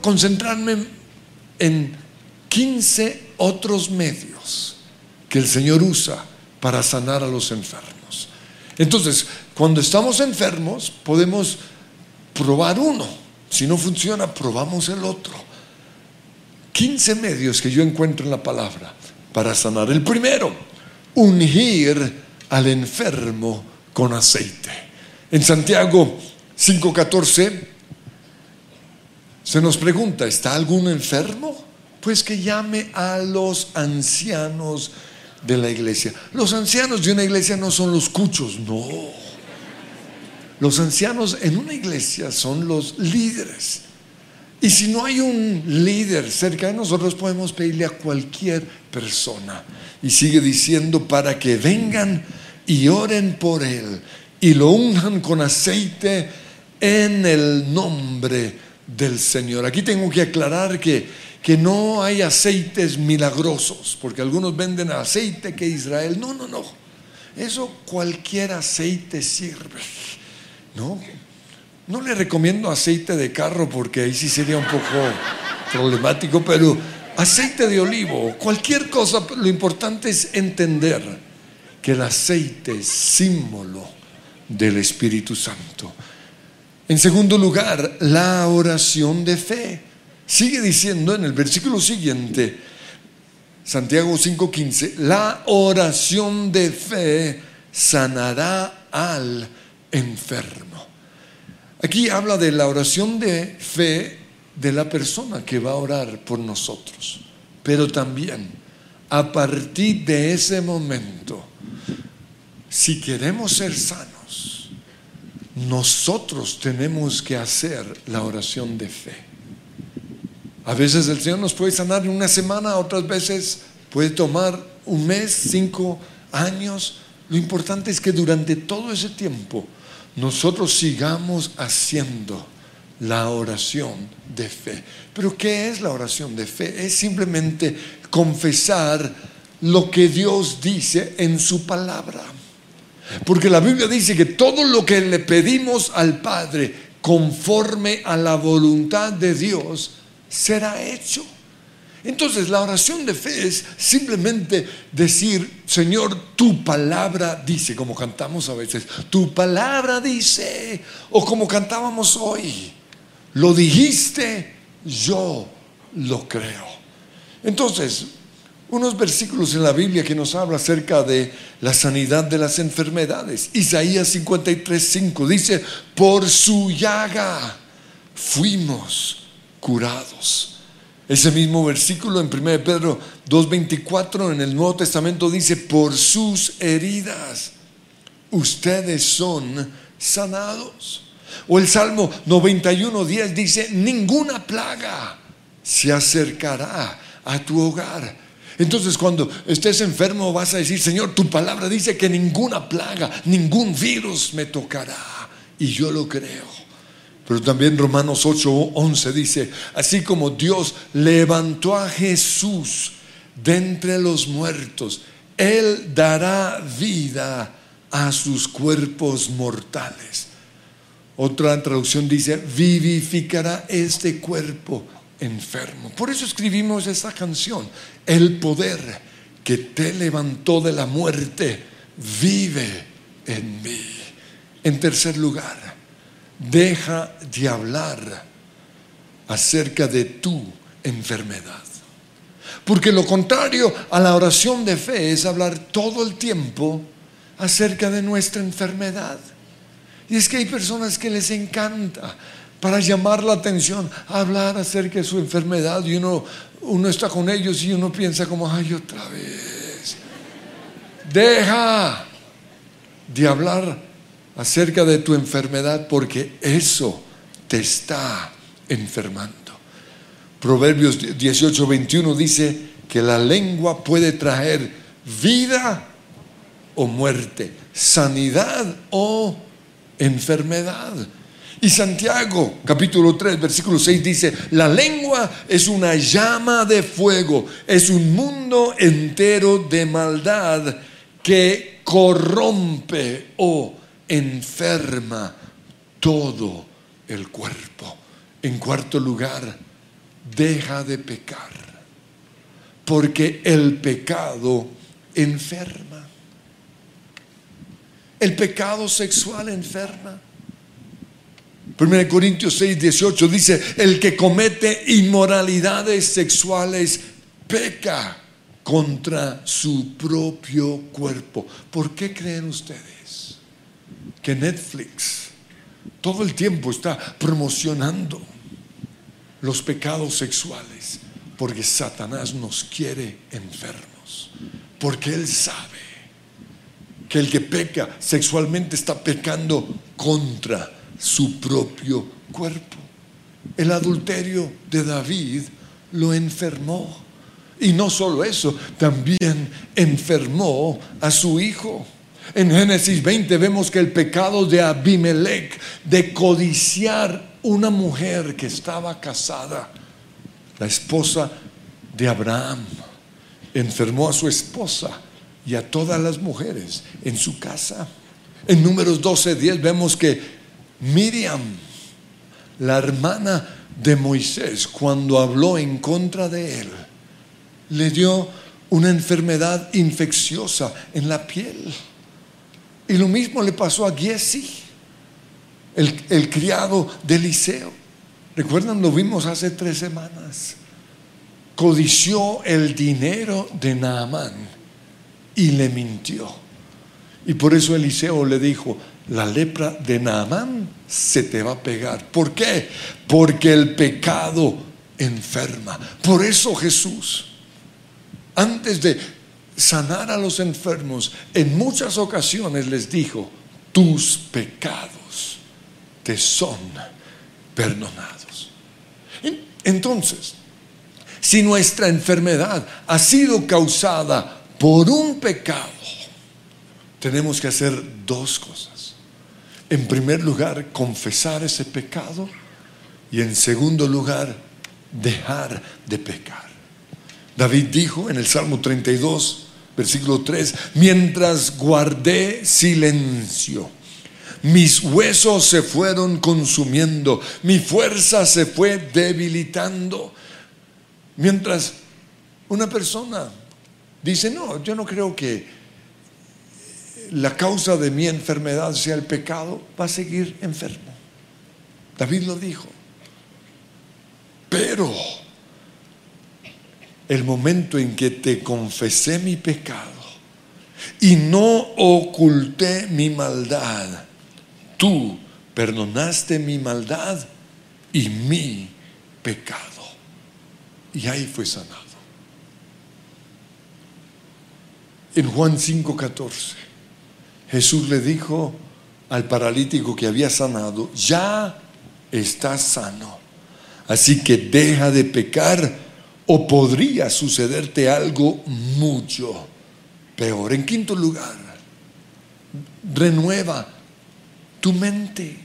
concentrarme en 15 otros medios que el Señor usa para sanar a los enfermos. Entonces, cuando estamos enfermos, podemos probar uno. Si no funciona, probamos el otro. 15 medios que yo encuentro en la palabra para sanar. El primero, ungir al enfermo con aceite. En Santiago 5:14 se nos pregunta, ¿está algún enfermo? Pues que llame a los ancianos de la iglesia. Los ancianos de una iglesia no son los cuchos, no. Los ancianos en una iglesia son los líderes. Y si no hay un líder cerca de nosotros, podemos pedirle a cualquier persona. Y sigue diciendo para que vengan y oren por él y lo unjan con aceite en el nombre del Señor. Aquí tengo que aclarar que, que no hay aceites milagrosos, porque algunos venden aceite que Israel. No, no, no. Eso cualquier aceite sirve. No, no le recomiendo aceite de carro porque ahí sí sería un poco problemático, pero aceite de olivo, cualquier cosa, lo importante es entender que el aceite es símbolo del Espíritu Santo. En segundo lugar, la oración de fe. Sigue diciendo en el versículo siguiente, Santiago 5:15, la oración de fe sanará al enfermo. Aquí habla de la oración de fe de la persona que va a orar por nosotros. Pero también, a partir de ese momento, si queremos ser sanos, nosotros tenemos que hacer la oración de fe. A veces el Señor nos puede sanar en una semana, otras veces puede tomar un mes, cinco años. Lo importante es que durante todo ese tiempo nosotros sigamos haciendo la oración de fe. Pero ¿qué es la oración de fe? Es simplemente confesar lo que Dios dice en su palabra. Porque la Biblia dice que todo lo que le pedimos al Padre conforme a la voluntad de Dios será hecho. Entonces la oración de fe es simplemente decir, Señor, tu palabra dice, como cantamos a veces, tu palabra dice, o como cantábamos hoy, lo dijiste, yo lo creo. Entonces, unos versículos en la Biblia que nos habla acerca de la sanidad de las enfermedades. Isaías 53, 5 dice, por su llaga fuimos curados. Ese mismo versículo en 1 Pedro 2.24 en el Nuevo Testamento dice, por sus heridas ustedes son sanados. O el Salmo 91.10 dice, ninguna plaga se acercará a tu hogar. Entonces cuando estés enfermo vas a decir, Señor, tu palabra dice que ninguna plaga, ningún virus me tocará. Y yo lo creo. Pero también Romanos 8:11 dice, así como Dios levantó a Jesús de entre los muertos, Él dará vida a sus cuerpos mortales. Otra traducción dice, vivificará este cuerpo enfermo. Por eso escribimos esta canción, el poder que te levantó de la muerte vive en mí. En tercer lugar, deja de hablar acerca de tu enfermedad. Porque lo contrario a la oración de fe es hablar todo el tiempo acerca de nuestra enfermedad. Y es que hay personas que les encanta para llamar la atención hablar acerca de su enfermedad y uno, uno está con ellos y uno piensa como, ay, otra vez. Deja de hablar acerca de tu enfermedad porque eso te está enfermando. Proverbios 18, 21 dice que la lengua puede traer vida o muerte, sanidad o enfermedad. Y Santiago, capítulo 3, versículo 6 dice, la lengua es una llama de fuego, es un mundo entero de maldad que corrompe o enferma todo el cuerpo. En cuarto lugar, deja de pecar, porque el pecado enferma. El pecado sexual enferma. 1 Corintios 6, 18 dice, el que comete inmoralidades sexuales peca contra su propio cuerpo. ¿Por qué creen ustedes que Netflix todo el tiempo está promocionando los pecados sexuales? Porque Satanás nos quiere enfermos. Porque Él sabe que el que peca sexualmente está pecando contra su propio cuerpo. El adulterio de David lo enfermó. Y no solo eso, también enfermó a su hijo. En Génesis 20 vemos que el pecado de Abimelech de codiciar una mujer que estaba casada, la esposa de Abraham, enfermó a su esposa y a todas las mujeres en su casa. En números 12:10 vemos que Miriam, la hermana de Moisés, cuando habló en contra de él, le dio una enfermedad infecciosa en la piel. Y lo mismo le pasó a Giesi, el, criado de Eliseo. ¿Recuerdan? Lo vimos hace tres semanas. Codició el dinero de Naamán y le mintió. Y por eso Eliseo le dijo, la lepra de Naamán se te va a pegar. ¿Por qué? Porque el pecado enferma. Por eso Jesús antes de sanar a los enfermos, en muchas ocasiones les dijo, tus pecados te son perdonados. Entonces, si nuestra enfermedad ha sido causada por un pecado, tenemos que hacer dos cosas. En primer lugar, confesar ese pecado y en segundo lugar, dejar de pecar. David dijo en el Salmo 32, versículo 3, mientras guardé silencio, mis huesos se fueron consumiendo, mi fuerza se fue debilitando. Mientras una persona dice, no, yo no creo que la causa de mi enfermedad sea el pecado, va a seguir enfermo. David lo dijo. Pero el momento en que te confesé mi pecado y no oculté mi maldad, tú perdonaste mi maldad y mi pecado. Y ahí fue sanado. En Juan 5:14, Jesús le dijo al paralítico que había sanado, ya estás sano. Así que deja de pecar o podría sucederte algo mucho peor. En quinto lugar, renueva tu mente.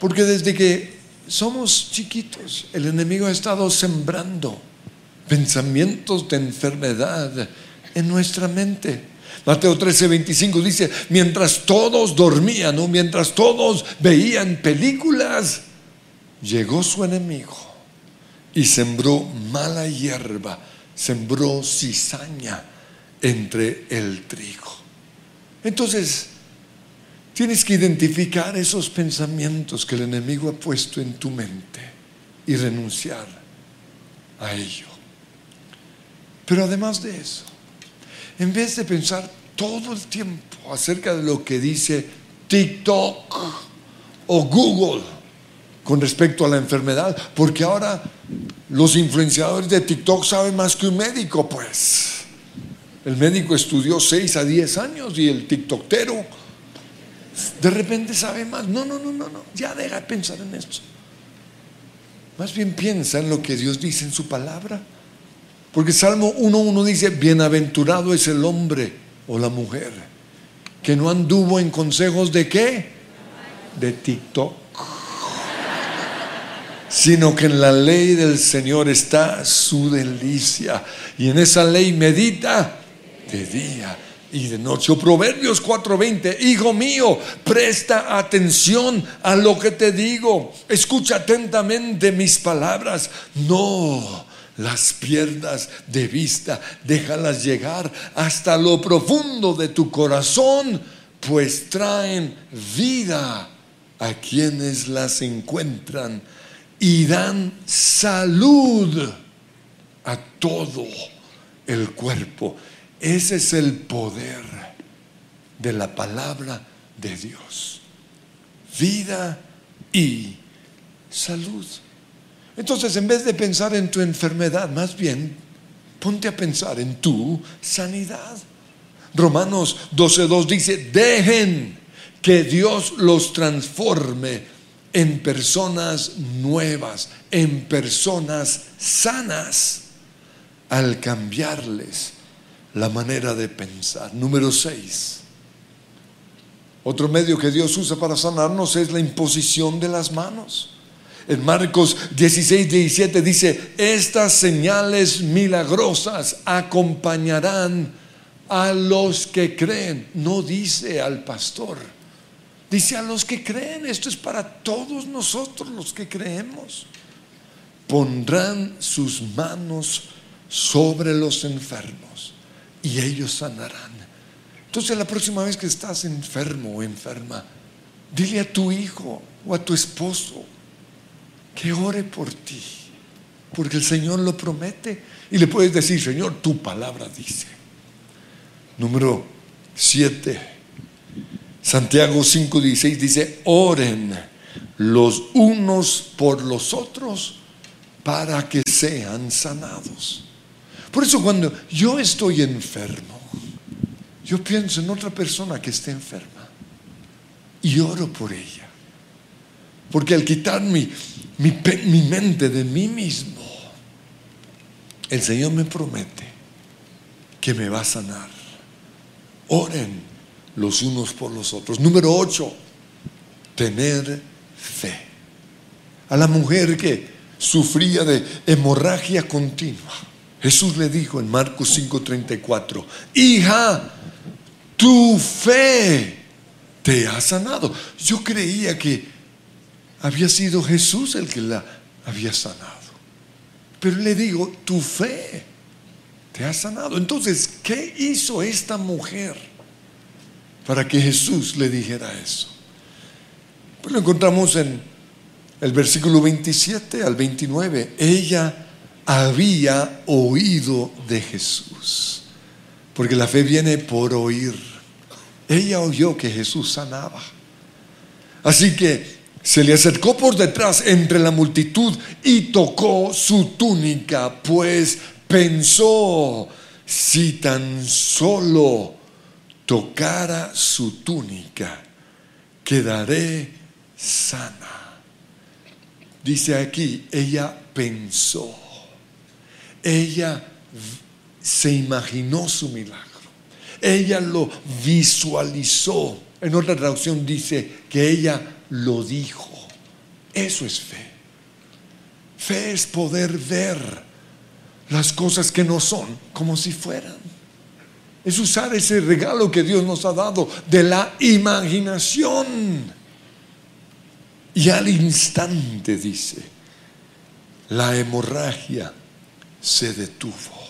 Porque desde que somos chiquitos, el enemigo ha estado sembrando pensamientos de enfermedad en nuestra mente. Mateo 13, 25 dice, mientras todos dormían o mientras todos veían películas, llegó su enemigo y sembró mala hierba, sembró cizaña entre el trigo. Entonces, tienes que identificar esos pensamientos que el enemigo ha puesto en tu mente y renunciar a ello. Pero además de eso, en vez de pensar todo el tiempo acerca de lo que dice TikTok o Google, con respecto a la enfermedad, porque ahora los influenciadores de TikTok saben más que un médico, pues. El médico estudió 6 a 10 años y el TikToktero de repente sabe más. No, no, no, no, no. Ya deja de pensar en eso. Más bien piensa en lo que Dios dice en su palabra. Porque Salmo 1.1 dice, bienaventurado es el hombre o la mujer que no anduvo en consejos de qué? De TikTok sino que en la ley del Señor está su delicia. Y en esa ley medita de día y de noche. Proverbios 4:20, hijo mío, presta atención a lo que te digo, escucha atentamente mis palabras, no las pierdas de vista, déjalas llegar hasta lo profundo de tu corazón, pues traen vida a quienes las encuentran y dan salud a todo el cuerpo. Ese es el poder de la palabra de Dios. Vida y salud. Entonces, en vez de pensar en tu enfermedad, más bien ponte a pensar en tu sanidad. Romanos 12.2 dice, dejen que Dios los transforme en personas nuevas, en personas sanas, al cambiarles la manera de pensar. Número 6. Otro medio que Dios usa para sanarnos es la imposición de las manos. En Marcos 16, 17 dice, estas señales milagrosas acompañarán a los que creen. No dice al pastor, dice a los que creen. Esto es para todos nosotros los que creemos. Pondrán sus manos sobre los enfermos y ellos sanarán. Entonces la próxima vez que estás enfermo o enferma, dile a tu hijo o a tu esposo que ore por ti, porque el Señor lo promete y le puedes decir, Señor, tu palabra dice. Número 7, Santiago 5:16 dice, oren los unos por los otros para que sean sanados. Por eso cuando yo estoy enfermo, yo pienso en otra persona que esté enferma y oro por ella. Porque al quitar mi, mi, mente de mí mismo, el Señor me promete que me va a sanar. Oren los unos por los otros. Número 8, tener fe. A la mujer que sufría de hemorragia continua Jesús le dijo en Marcos 5:34, hija, tu fe te ha sanado. Yo creía que había sido Jesús el que la había sanado. Pero le digo, tu fe te ha sanado. Entonces, ¿qué hizo esta mujer para que Jesús le dijera eso? Pues lo encontramos en el versículo 27 al 29. Ella había oído de Jesús. Porque la fe viene por oír. Ella oyó que Jesús sanaba. Así que se le acercó por detrás entre la multitud y tocó su túnica, pues pensó, si tan solo tocara su túnica, quedaré sana. Dice aquí, ella pensó. Ella se imaginó su milagro. Ella lo visualizó. En otra traducción dice que ella lo dijo. Eso es fe. Fe es poder ver las cosas que no son como si fueran. Es usar ese regalo que Dios nos ha dado de la imaginación. Y al instante dice, la hemorragia se detuvo.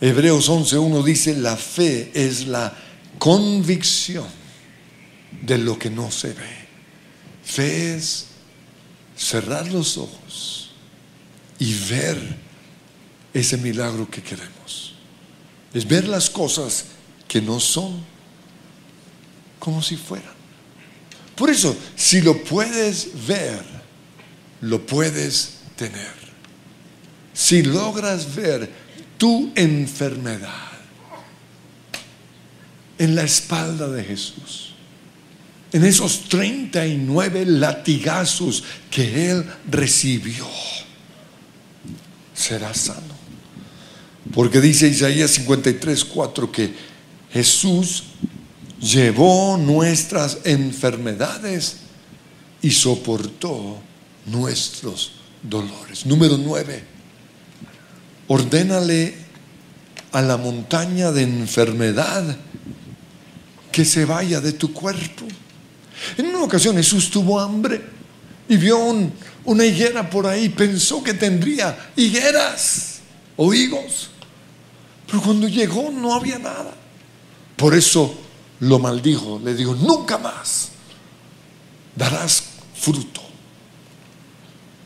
Hebreos 11.1 dice, la fe es la convicción de lo que no se ve. Fe es cerrar los ojos y ver ese milagro que queremos. Es ver las cosas que no son como si fueran. Por eso, si lo puedes ver, lo puedes tener si logras ver tu enfermedad en la espalda de Jesús, en esos 39 latigazos que Él recibió, serás sano. Porque dice Isaías 53, 4 que Jesús llevó nuestras enfermedades y soportó nuestros dolores. Número 9 ordénale a la montaña de enfermedad que se vaya de tu cuerpo. En una ocasión Jesús tuvo hambre y vio una higuera por ahí, pensó que tendría higueras o higos, pero cuando llegó no había nada. Por eso lo maldijo, le dijo, nunca más darás fruto.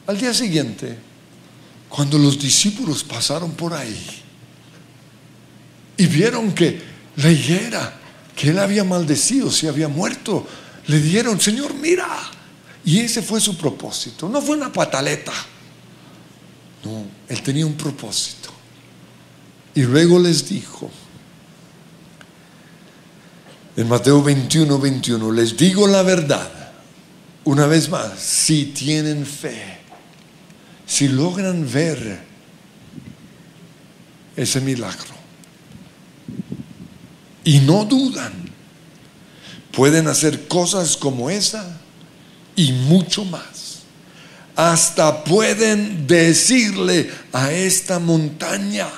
Al día siguiente, cuando los discípulos pasaron por ahí y vieron que la higuera que él había maldecido se había muerto, le dijeron, Señor, mira. Y ese fue su propósito. No fue una pataleta. No, él tenía un propósito. Y luego les dijo, en Mateo 21, 21, les digo la verdad, una vez más, si tienen fe, si logran ver ese milagro y no dudan, pueden hacer cosas como esa y mucho más. Hasta pueden decirle a esta montaña,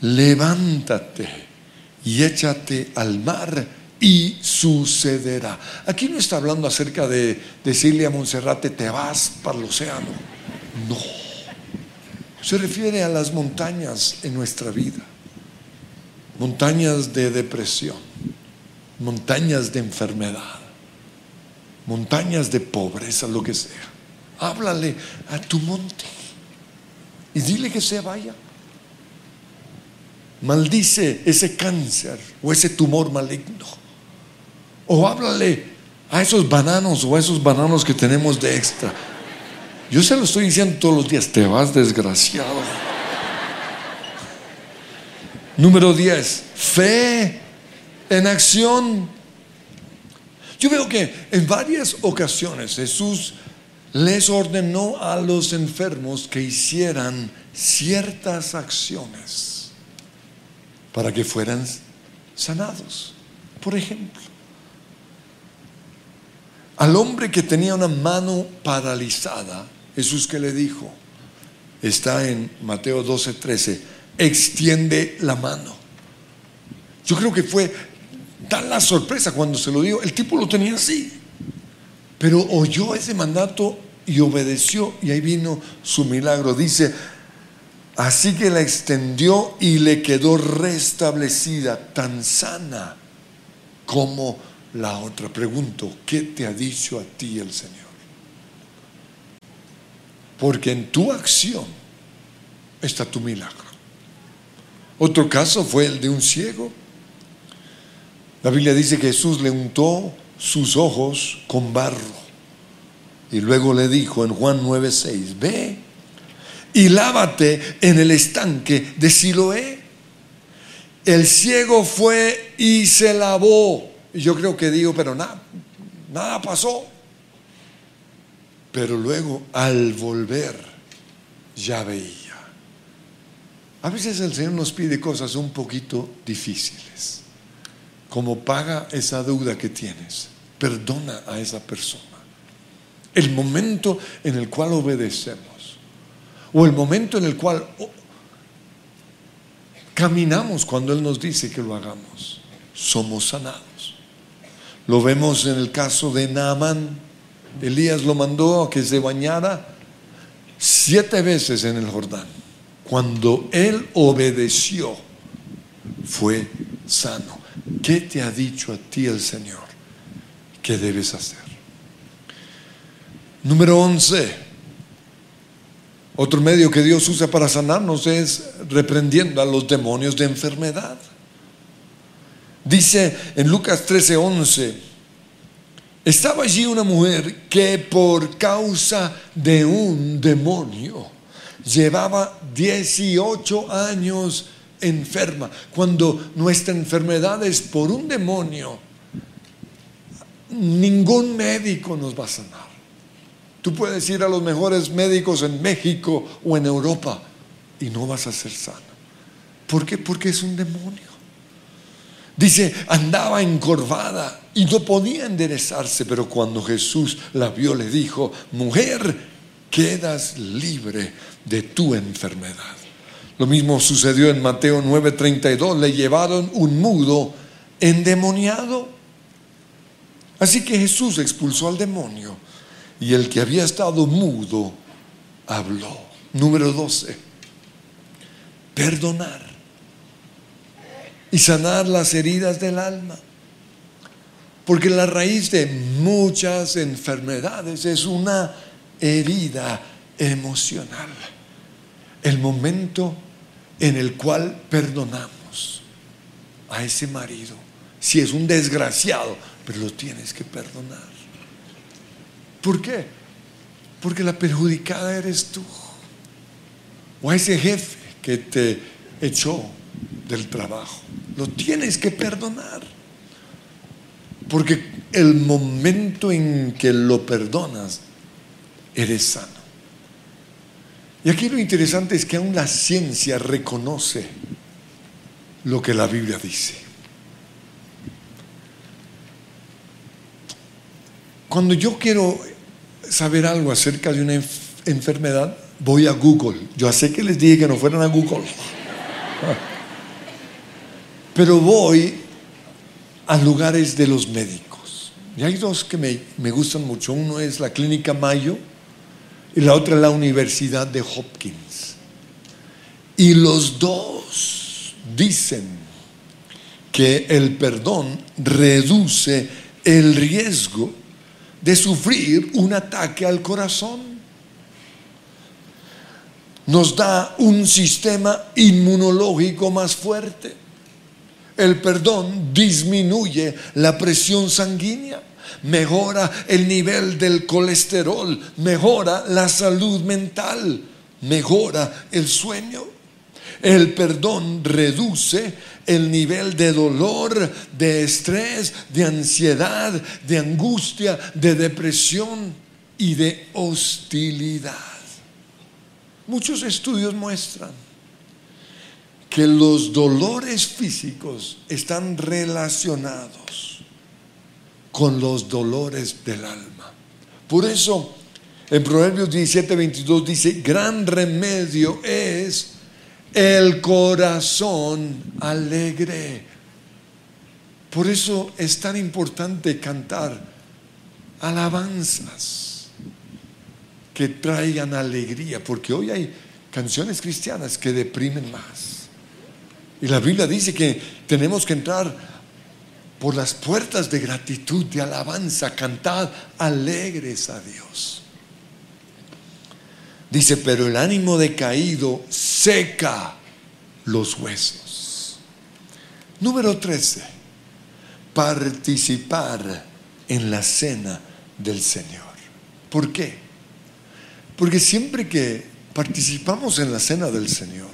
levántate y échate al mar y sucederá. Aquí no está hablando acerca de decirle a Monserrate, te vas para el océano. No. Se refiere a las montañas en nuestra vida. Montañas de depresión, montañas de enfermedad, montañas de pobreza, lo que sea. Háblale a tu monte y dile que se vaya. Maldice ese cáncer o ese tumor maligno. O háblale a esos bananos o a esos bananos que tenemos de extra. Yo se lo estoy diciendo todos los días, te vas desgraciado. Número 10, fe en acción. Yo veo que en varias ocasiones Jesús les ordenó a los enfermos que hicieran ciertas acciones para que fueran sanados. Por ejemplo, al hombre que tenía una mano paralizada, Jesús que le dijo, está en Mateo 12, 13, extiende la mano. Yo creo que fue dar la sorpresa cuando se lo dijo, el tipo lo tenía así, pero oyó ese mandato y obedeció y ahí vino su milagro. Dice, Así que la extendió y le quedó restablecida, tan sana como la otra. Pregunto, ¿qué te ha dicho a ti el Señor? Porque en tu acción está tu milagro. Otro caso fue el de un ciego. La Biblia dice que Jesús le untó sus ojos con barro. Y luego le dijo en Juan 9:6, ve y lávate en el estanque de Siloé. El ciego fue y se lavó. Y yo creo que digo, pero nada, nada pasó. Pero luego al volver ya veía. A veces el Señor nos pide cosas un poquito difíciles. Como paga esa deuda que tienes, perdona a esa persona. El momento en el cual obedecemos o el momento en el cual caminamos cuando Él nos dice que lo hagamos, somos sanados. Lo vemos en el caso de Naamán. Elías lo mandó a que se bañara siete veces en el Jordán. Cuando Él obedeció, fue sano. ¿Qué te ha dicho a ti el Señor que debes hacer? Número 11 otro medio que Dios usa para sanarnos es reprendiendo a los demonios de enfermedad. Dice en Lucas 13:11, estaba allí una mujer que por causa de un demonio llevaba 18 años enferma. Cuando nuestra enfermedad es por un demonio, ningún médico nos va a sanar. Tú puedes ir a los mejores médicos en México o en Europa y no vas a ser sano. ¿Por qué? Porque es un demonio. Dice, andaba encorvada y no podía enderezarse, pero cuando Jesús la vio le dijo, mujer, quedas libre de tu enfermedad. Lo mismo sucedió en Mateo 9:32. Le llevaron un mudo endemoniado. Así que Jesús expulsó al demonio y el que había estado mudo habló. Número 12. Perdonar y sanar las heridas del alma. Porque la raíz de muchas enfermedades es una herida emocional. El momento en el cual perdonamos a ese marido. Si es un desgraciado, pero lo tienes que perdonar. ¿Por qué? Porque la perjudicada eres tú. O a ese jefe que te echó del trabajo. Lo tienes que perdonar. Porque el momento en que lo perdonas, eres sano. Y aquí lo interesante es que aún la ciencia reconoce lo que la Biblia dice. Cuando yo quiero saber algo acerca de una enfermedad, voy a Google. Yo sé que les dije que no fueran a Google. Pero voy a lugares de los médicos. Y hay dos que me, me gustan mucho. Uno es la Clínica Mayo y la otra la Universidad de Hopkins. Y los dos dicen que el perdón reduce el riesgo de sufrir un ataque al corazón. Nos da un sistema inmunológico más fuerte. El perdón disminuye la presión sanguínea mejora el nivel del colesterol, mejora la salud mental, mejora el sueño. El perdón reduce el nivel de dolor, de estrés, de ansiedad, de angustia, de depresión y de hostilidad. Muchos estudios muestran que los dolores físicos están relacionados con los dolores del alma. Por eso, en Proverbios 17, 22 dice, gran remedio es el corazón alegre. Por eso es tan importante cantar alabanzas que traigan alegría, porque hoy hay canciones cristianas que deprimen más. Y la Biblia dice que tenemos que entrar por las puertas de gratitud, de alabanza, cantad alegres a Dios. Dice, pero el ánimo decaído seca los huesos. Número 13, participar en la cena del Señor. ¿Por qué? Porque siempre que participamos en la cena del Señor,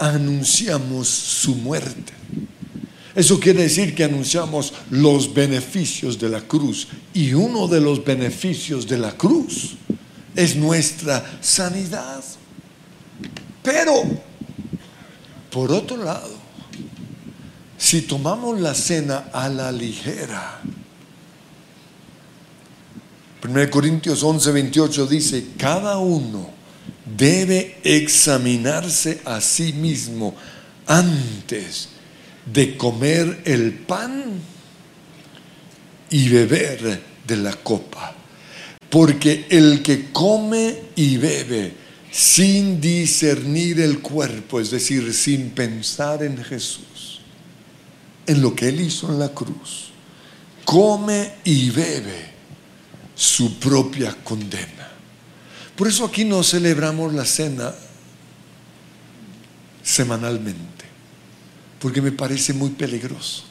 anunciamos su muerte eso quiere decir que anunciamos los beneficios de la cruz. Y uno de los beneficios de la cruz es nuestra sanidad. Pero, por otro lado, si tomamos la cena a la ligera, 1 Corintios 11, 28 dice, cada uno debe examinarse a sí mismo antes de comer el pan y beber de la copa. Porque el que come y bebe sin discernir el cuerpo, es decir, sin pensar en Jesús, en lo que Él hizo en la cruz, come y bebe su propia condena. Por eso aquí no celebramos la cena semanalmente porque me parece muy peligroso.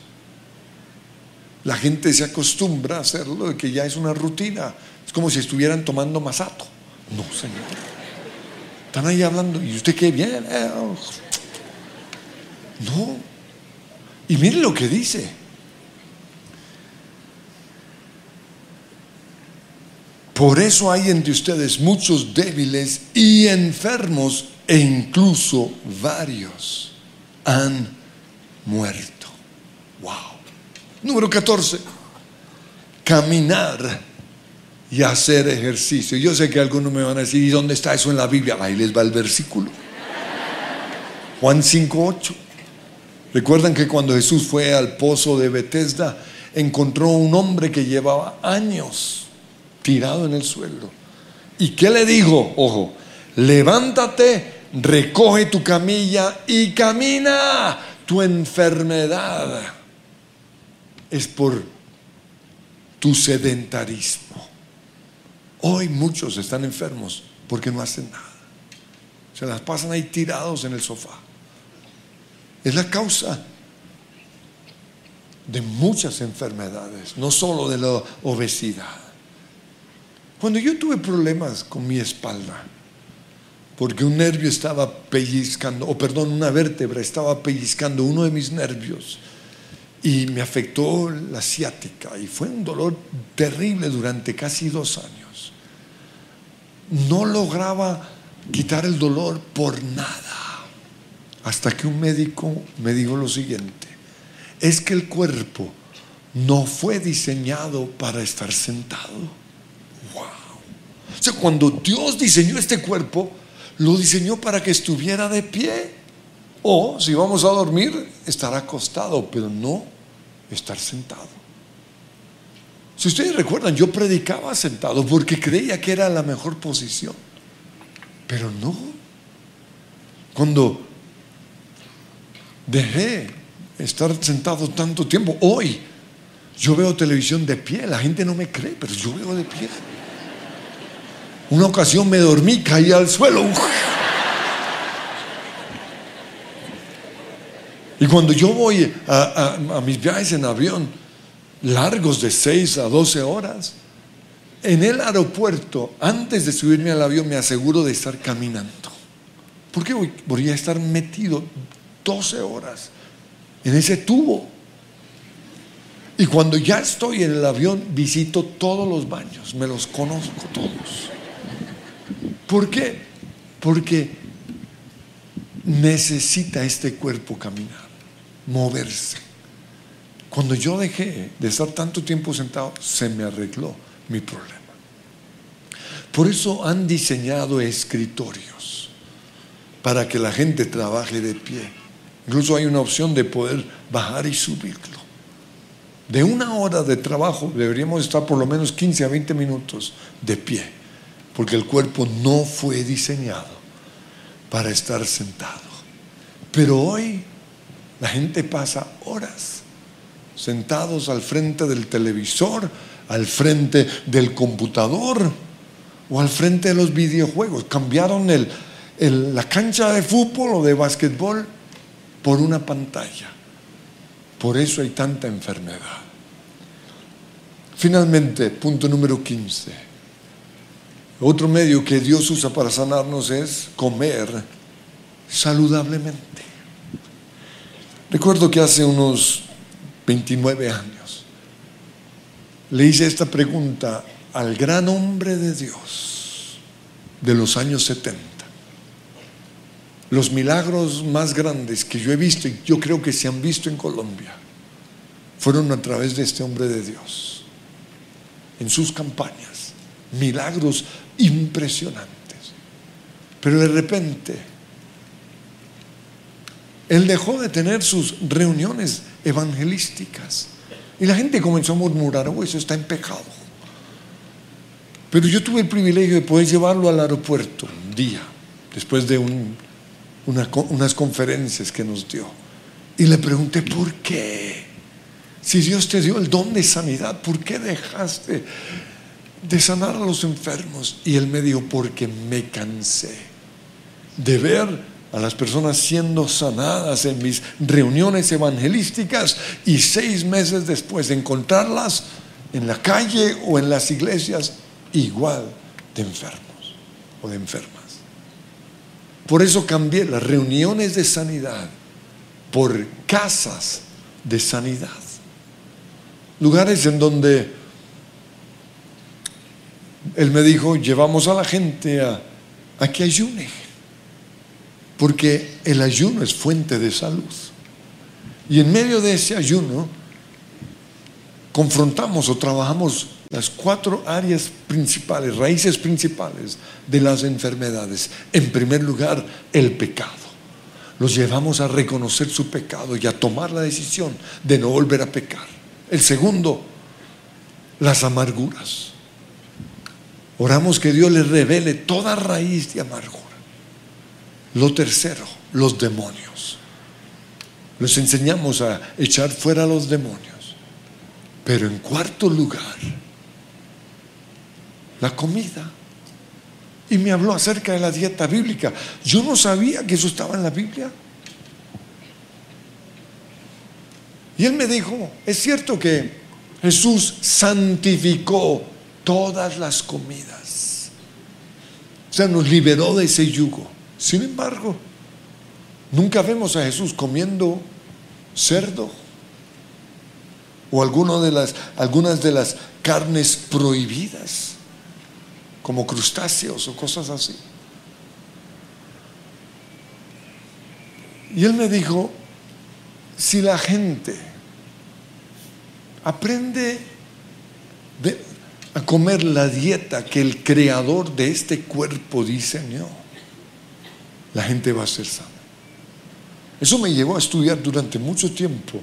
La gente se acostumbra a hacerlo, de que ya es una rutina. Es como si estuvieran tomando masato. No, Señor. Están ahí hablando, ¿y usted qué viene? No. Y miren lo que dice. Por eso hay entre ustedes muchos débiles y enfermos e incluso varios han muerto. Wow. Número 14. Caminar y hacer ejercicio. Yo sé que algunos me van a decir, ¿y dónde está eso en la Biblia? Ahí les va el versículo. Juan 5.8. Recuerdan que cuando Jesús fue al pozo de Bethesda, encontró un hombre que llevaba años tirado en el suelo. ¿Y qué le dijo? Ojo, levántate, recoge tu camilla y camina. Tu enfermedad es por tu sedentarismo. Hoy muchos están enfermos porque no hacen nada. Se las pasan ahí tirados en el sofá. Es la causa de muchas enfermedades, no solo de la obesidad. Cuando yo tuve problemas con mi espalda, porque un nervio estaba pellizcando, o perdón, una vértebra estaba pellizcando uno de mis nervios y me afectó la ciática y fue un dolor terrible durante casi dos años. No lograba quitar el dolor por nada, hasta que un médico me dijo lo siguiente, es que el cuerpo no fue diseñado para estar sentado o sea, cuando Dios diseñó este cuerpo, lo diseñó para que estuviera de pie. O si vamos a dormir, estar acostado, pero no estar sentado. Si ustedes recuerdan, yo predicaba sentado porque creía que era la mejor posición. Pero no. Cuando dejé estar sentado tanto tiempo, hoy yo veo televisión de pie, la gente no me cree, pero yo veo de pie. Una ocasión me dormí, caí al suelo. Y cuando yo voy a, mis viajes en avión, largos de 6 a 12 horas, en el aeropuerto, antes de subirme al avión, me aseguro de estar caminando. Porque voy, voy a estar metido 12 horas en ese tubo. Y cuando ya estoy en el avión, visito todos los baños, me los conozco todos. ¿Por qué? Porque necesita este cuerpo caminar, moverse. Cuando yo dejé de estar tanto tiempo sentado, se me arregló mi problema. Por eso han diseñado escritorios para que la gente trabaje de pie. Incluso hay una opción de poder bajar y subirlo. De una hora de trabajo deberíamos estar por lo menos 15 a 20 minutos de pie porque el cuerpo no fue diseñado para estar sentado. Pero hoy la gente pasa horas sentados al frente del televisor, al frente del computador o al frente de los videojuegos. Cambiaron la cancha de fútbol o de básquetbol por una pantalla. Por eso hay tanta enfermedad. Finalmente, punto número 15 otro medio que Dios usa para sanarnos es comer saludablemente. Recuerdo que hace unos 29 años le hice esta pregunta al gran hombre de Dios de los años 70. Los milagros más grandes que yo he visto y yo creo que se han visto en Colombia fueron a través de este hombre de Dios, en sus campañas. Milagros impresionantes. Pero de repente, él dejó de tener sus reuniones evangelísticas. Y la gente comenzó a murmurar, oh, eso está en pecado. Pero yo tuve el privilegio de poder llevarlo al aeropuerto un día, después de unas conferencias que nos dio. Y le pregunté, ¿por qué? Si Dios te dio el don de sanidad, ¿por qué dejaste de sanar a los enfermos. Y él me dijo, porque me cansé de ver a las personas siendo sanadas en mis reuniones evangelísticas y seis meses después de encontrarlas en la calle o en las iglesias igual de enfermos o de enfermas. Por eso cambié las reuniones de sanidad por casas de sanidad. Lugares en donde él me dijo, llevamos a la gente a, que ayune, porque el ayuno es fuente de salud. Y en medio de ese ayuno, confrontamos o trabajamos las cuatro áreas principales, raíces principales de las enfermedades. En primer lugar, el pecado. los llevamos a reconocer su pecado y a tomar la decisión de no volver a pecar. El segundo, las amarguras. Oramos que Dios les revele toda raíz de amargura. Lo tercero, los demonios. Les enseñamos a echar fuera a los demonios. Pero en cuarto lugar, la comida. Y me habló acerca de la dieta bíblica. Yo no sabía que eso estaba en la Biblia. Y él me dijo, es cierto que Jesús santificó todas las comidas. O sea, nos liberó de ese yugo. Sin embargo, nunca vemos a Jesús comiendo cerdo o de algunas de las carnes prohibidas como crustáceos o cosas así. Y él me dijo, si la gente aprende a comer la dieta que el creador de este cuerpo diseñó, la gente va a ser sana. Eso me llevó a estudiar durante mucho tiempo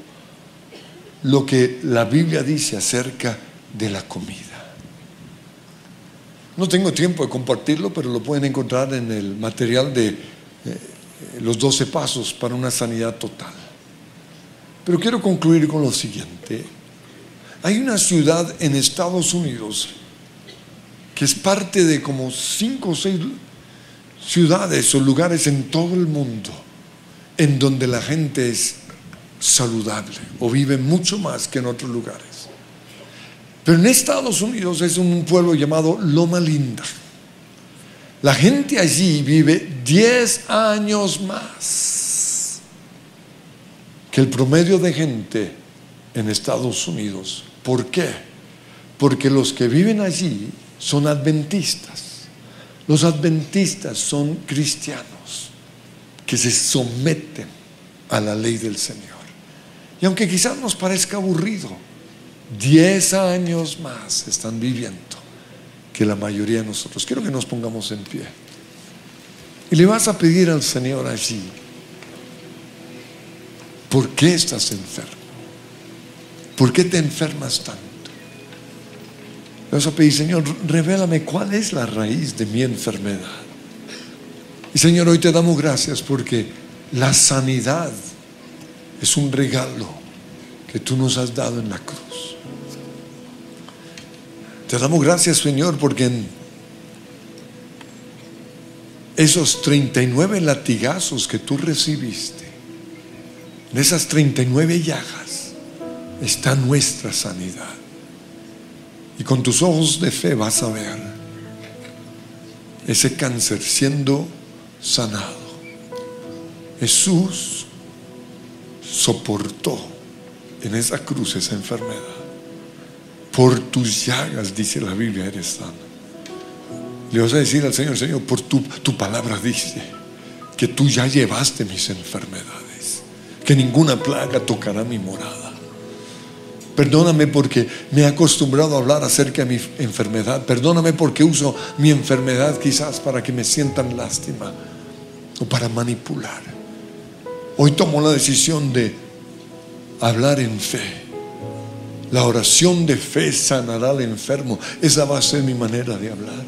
lo que la Biblia dice acerca de la comida. No tengo tiempo de compartirlo, pero lo pueden encontrar en el material de eh, los 12 pasos para una sanidad total. Pero quiero concluir con lo siguiente. Hay una ciudad en Estados Unidos que es parte de como cinco o seis ciudades o lugares en todo el mundo en donde la gente es saludable o vive mucho más que en otros lugares. Pero en Estados Unidos es un pueblo llamado Loma Linda. La gente allí vive 10 años más que el promedio de gente en Estados Unidos. ¿Por qué? Porque los que viven allí son adventistas. Los adventistas son cristianos que se someten a la ley del Señor. Y aunque quizás nos parezca aburrido, Diez años más están viviendo que la mayoría de nosotros. Quiero que nos pongamos en pie. Y le vas a pedir al Señor allí, ¿por qué estás enfermo? ¿Por qué te enfermas tanto? Vas a pedir, Señor, revélame cuál es la raíz de mi enfermedad. Y Señor, hoy te damos gracias porque la sanidad es un regalo que tú nos has dado en la cruz. Te damos gracias, Señor, porque en esos 39 latigazos que tú recibiste, en esas 39 llagas, está nuestra sanidad. Y con tus ojos de fe vas a ver ese cáncer siendo sanado. Jesús soportó en esa cruz esa enfermedad. Por tus llagas, dice la Biblia, eres sano. Le vas a decir al Señor, Señor, por tu, tu palabra dice que tú ya llevaste mis enfermedades, que ninguna plaga tocará mi morada. Perdóname porque me he acostumbrado a hablar acerca de mi enfermedad. Perdóname porque uso mi enfermedad quizás para que me sientan lástima o para manipular. Hoy tomo la decisión de hablar en fe la oración de fe sanará al enfermo. Esa va a ser mi manera de hablar.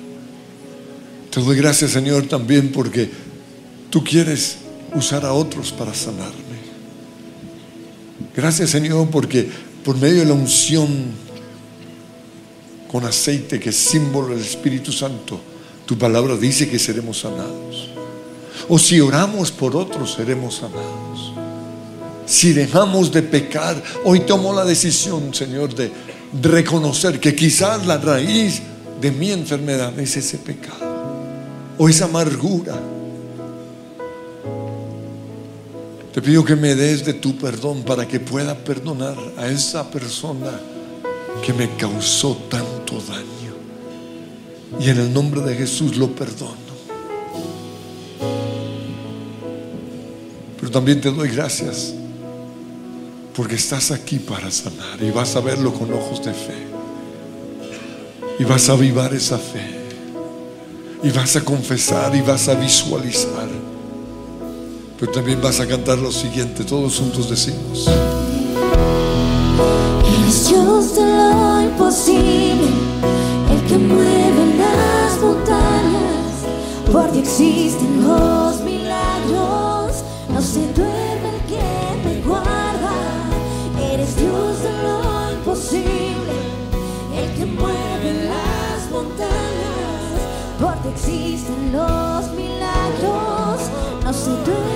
Te doy gracias, Señor, también porque tú quieres usar a otros para sanarme. Gracias, Señor, porque por medio de la unción con aceite, que es símbolo del Espíritu Santo, tu palabra dice que seremos sanados. O si oramos por otros, seremos sanados si dejamos de pecar, hoy tomo la decisión, Señor, de reconocer que quizás la raíz de mi enfermedad es ese pecado o esa amargura. Te pido que me des de tu perdón para que pueda perdonar a esa persona que me causó tanto daño. Y en el nombre de Jesús lo perdono. Pero también te doy gracias porque estás aquí para sanar y vas a verlo con ojos de fe. Y vas a avivar esa fe. Y vas a confesar y vas a visualizar Pero también vas a cantar lo siguiente, todos juntos decimos. Eres Dios de lo imposible, el que mueve las montañas, porque existen los milagros, no se duerme el que me guarda. Eres Dios de lo imposible, el que mueve las montañas, porque existen los milagros, no se duerme